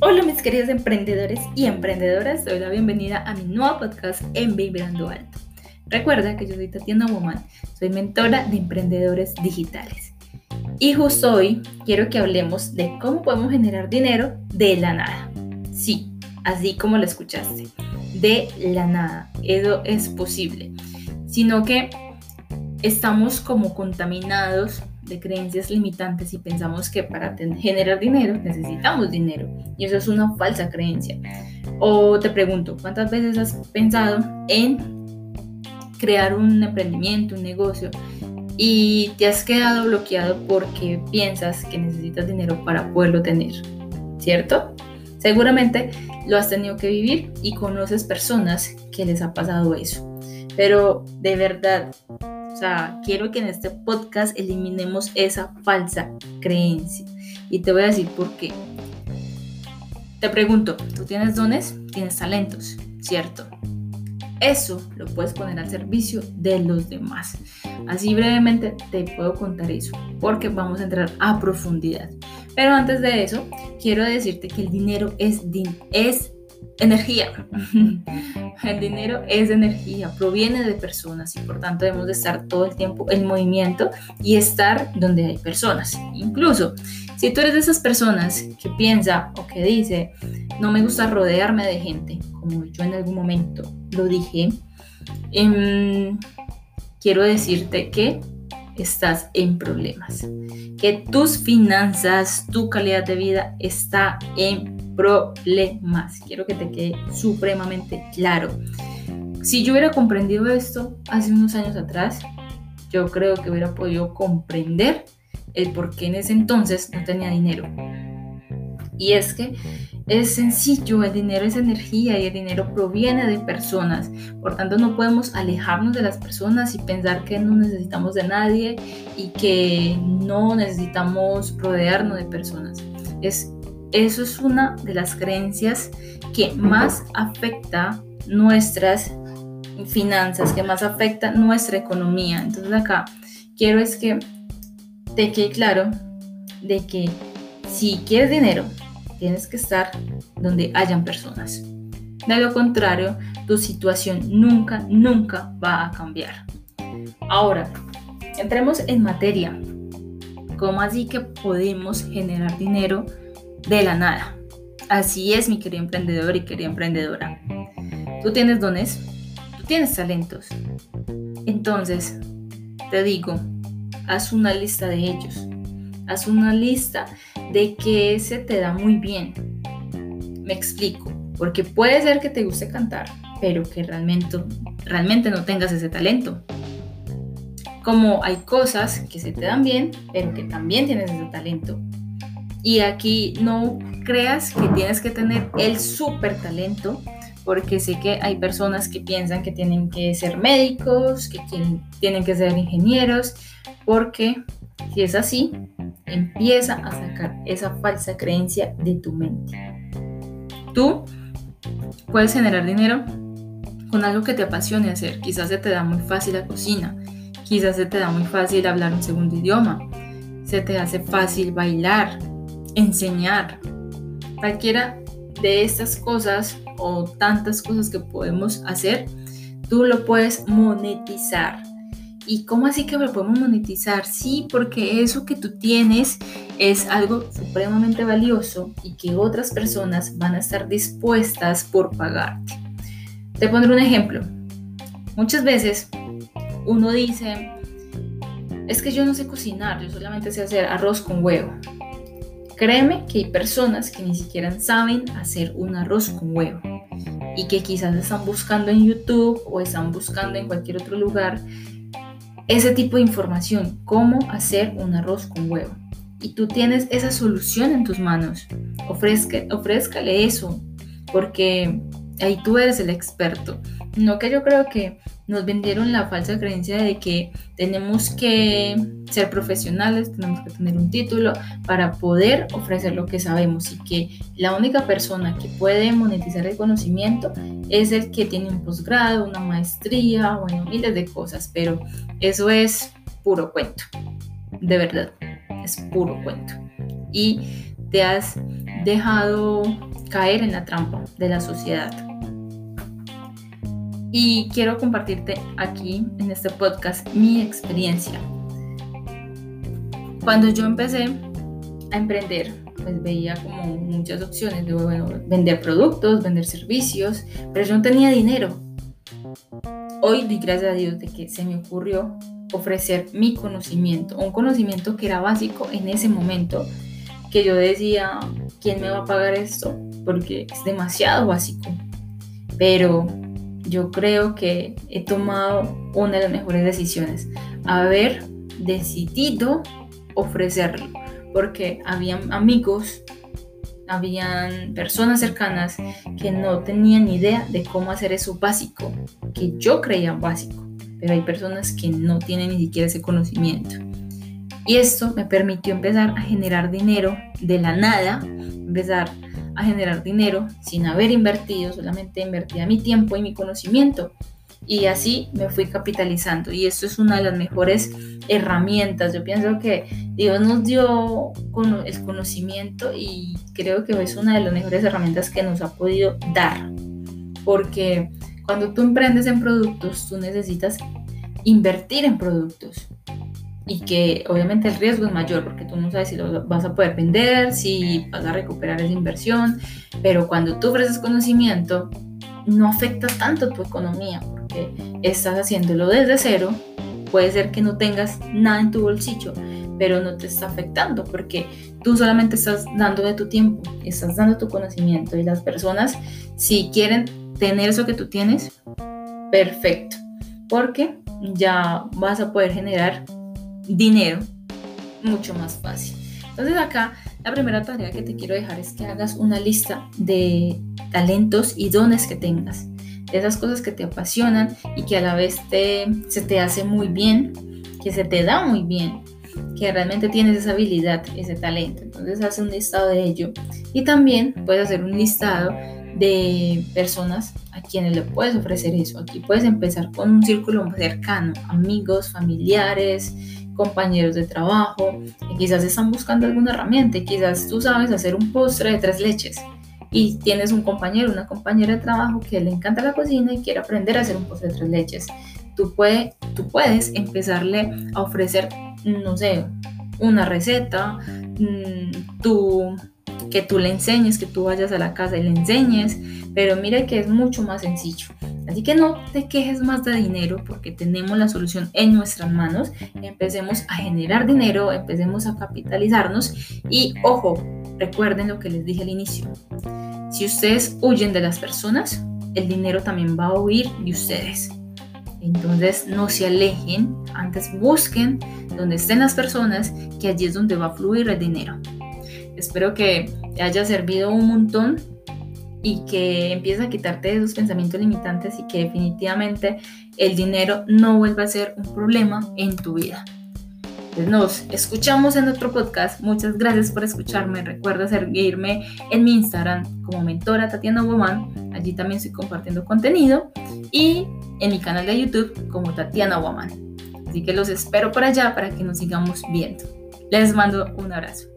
Hola mis queridos emprendedores y emprendedoras, doy la bienvenida a mi nuevo podcast en Vibrando Alto. Recuerda que yo soy Tatiana Woman, soy mentora de emprendedores digitales. Y justo hoy quiero que hablemos de cómo podemos generar dinero de la nada. Sí, así como lo escuchaste, de la nada. Eso es posible. Sino que estamos como contaminados de creencias limitantes y pensamos que para generar dinero necesitamos dinero. Y eso es una falsa creencia. O te pregunto, ¿cuántas veces has pensado en crear un emprendimiento, un negocio, y te has quedado bloqueado porque piensas que necesitas dinero para poderlo tener, ¿cierto? Seguramente lo has tenido que vivir y conoces personas que les ha pasado eso. Pero de verdad, o sea, quiero que en este podcast eliminemos esa falsa creencia. Y te voy a decir por qué. Te pregunto, ¿tú tienes dones? ¿Tienes talentos? ¿Cierto? Eso lo puedes poner al servicio de los demás. Así brevemente te puedo contar eso, porque vamos a entrar a profundidad. Pero antes de eso, quiero decirte que el dinero es, es energía. El dinero es energía, proviene de personas y por tanto debemos de estar todo el tiempo en movimiento y estar donde hay personas. Incluso si tú eres de esas personas que piensa o que dice, no me gusta rodearme de gente, como yo en algún momento lo dije, em, quiero decirte que estás en problemas, que tus finanzas, tu calidad de vida está en problemas. Quiero que te quede supremamente claro. Si yo hubiera comprendido esto hace unos años atrás, yo creo que hubiera podido comprender el por qué en ese entonces no tenía dinero. Y es que es sencillo, el dinero es energía y el dinero proviene de personas. Por tanto, no podemos alejarnos de las personas y pensar que no necesitamos de nadie y que no necesitamos rodearnos de personas. Es, eso es una de las creencias que más afecta nuestras finanzas, que más afecta nuestra economía. Entonces acá quiero es que te quede claro de que si quieres dinero, tienes que estar donde hayan personas. De lo contrario, tu situación nunca, nunca va a cambiar. Ahora, entremos en materia. ¿Cómo así que podemos generar dinero de la nada? Así es, mi querido emprendedor y querida emprendedora. Tú tienes dones, tú tienes talentos. Entonces, te digo, haz una lista de ellos. Haz una lista de que se te da muy bien. Me explico, porque puede ser que te guste cantar, pero que realmente, realmente no tengas ese talento. Como hay cosas que se te dan bien, pero que también tienes ese talento. Y aquí no creas que tienes que tener el súper talento, porque sé que hay personas que piensan que tienen que ser médicos, que tienen que ser ingenieros, porque si es así, empieza a sacar esa falsa creencia de tu mente. Tú puedes generar dinero con algo que te apasione hacer. Quizás se te da muy fácil la cocina, quizás se te da muy fácil hablar un segundo idioma, se te hace fácil bailar, enseñar. Cualquiera de estas cosas o tantas cosas que podemos hacer, tú lo puedes monetizar. ¿Y cómo así que lo podemos monetizar? Sí, porque eso que tú tienes es algo supremamente valioso y que otras personas van a estar dispuestas por pagarte. Te pondré un ejemplo. Muchas veces uno dice, es que yo no sé cocinar, yo solamente sé hacer arroz con huevo. Créeme que hay personas que ni siquiera saben hacer un arroz con huevo y que quizás están buscando en YouTube o están buscando en cualquier otro lugar ese tipo de información, cómo hacer un arroz con huevo. Y tú tienes esa solución en tus manos. Ofrezca, ofrézcale eso, porque ahí tú eres el experto. No que yo creo que nos vendieron la falsa creencia de que tenemos que ser profesionales, tenemos que tener un título para poder ofrecer lo que sabemos y que la única persona que puede monetizar el conocimiento es el que tiene un posgrado, una maestría, bueno, miles de cosas, pero eso es puro cuento, de verdad, es puro cuento. Y te has dejado caer en la trampa de la sociedad y quiero compartirte aquí en este podcast mi experiencia. Cuando yo empecé a emprender, pues veía como muchas opciones de bueno, vender productos, vender servicios, pero yo no tenía dinero. Hoy di gracias a Dios de que se me ocurrió ofrecer mi conocimiento, un conocimiento que era básico en ese momento, que yo decía, ¿quién me va a pagar esto? Porque es demasiado básico. Pero yo creo que he tomado una de las mejores decisiones, haber decidido ofrecerlo, porque habían amigos, habían personas cercanas que no tenían idea de cómo hacer eso básico, que yo creía básico, pero hay personas que no tienen ni siquiera ese conocimiento. Y esto me permitió empezar a generar dinero de la nada, empezar a generar dinero sin haber invertido, solamente invertía mi tiempo y mi conocimiento. Y así me fui capitalizando. Y esto es una de las mejores herramientas. Yo pienso que Dios nos dio el conocimiento y creo que es una de las mejores herramientas que nos ha podido dar. Porque cuando tú emprendes en productos, tú necesitas invertir en productos y que obviamente el riesgo es mayor porque tú no sabes si lo vas a poder vender, si vas a recuperar esa inversión, pero cuando tú ofreces conocimiento no afecta tanto tu economía porque estás haciéndolo desde cero, puede ser que no tengas nada en tu bolsillo, pero no te está afectando porque tú solamente estás dando de tu tiempo, estás dando tu conocimiento y las personas si quieren tener eso que tú tienes, perfecto, porque ya vas a poder generar dinero mucho más fácil. Entonces acá la primera tarea que te quiero dejar es que hagas una lista de talentos y dones que tengas, de esas cosas que te apasionan y que a la vez te, se te hace muy bien, que se te da muy bien, que realmente tienes esa habilidad, ese talento. Entonces haz un listado de ello y también puedes hacer un listado de personas a quienes le puedes ofrecer eso. Aquí puedes empezar con un círculo cercano, amigos, familiares, compañeros de trabajo, y quizás están buscando alguna herramienta, y quizás tú sabes hacer un postre de tres leches y tienes un compañero, una compañera de trabajo que le encanta la cocina y quiere aprender a hacer un postre de tres leches. Tú, puede, tú puedes empezarle a ofrecer, no sé, una receta, mm, tú, que tú le enseñes, que tú vayas a la casa y le enseñes, pero mira que es mucho más sencillo. Así que no te quejes más de dinero porque tenemos la solución en nuestras manos. Empecemos a generar dinero, empecemos a capitalizarnos y ojo, recuerden lo que les dije al inicio. Si ustedes huyen de las personas, el dinero también va a huir de ustedes. Entonces no se alejen, antes busquen donde estén las personas, que allí es donde va a fluir el dinero. Espero que te haya servido un montón y que empieces a quitarte esos pensamientos limitantes y que definitivamente el dinero no vuelva a ser un problema en tu vida. Pues nos escuchamos en otro podcast. Muchas gracias por escucharme. Recuerda seguirme en mi Instagram como mentora Tatiana Woman. Allí también estoy compartiendo contenido. Y en mi canal de YouTube como Tatiana Woman. Así que los espero por allá para que nos sigamos viendo. Les mando un abrazo.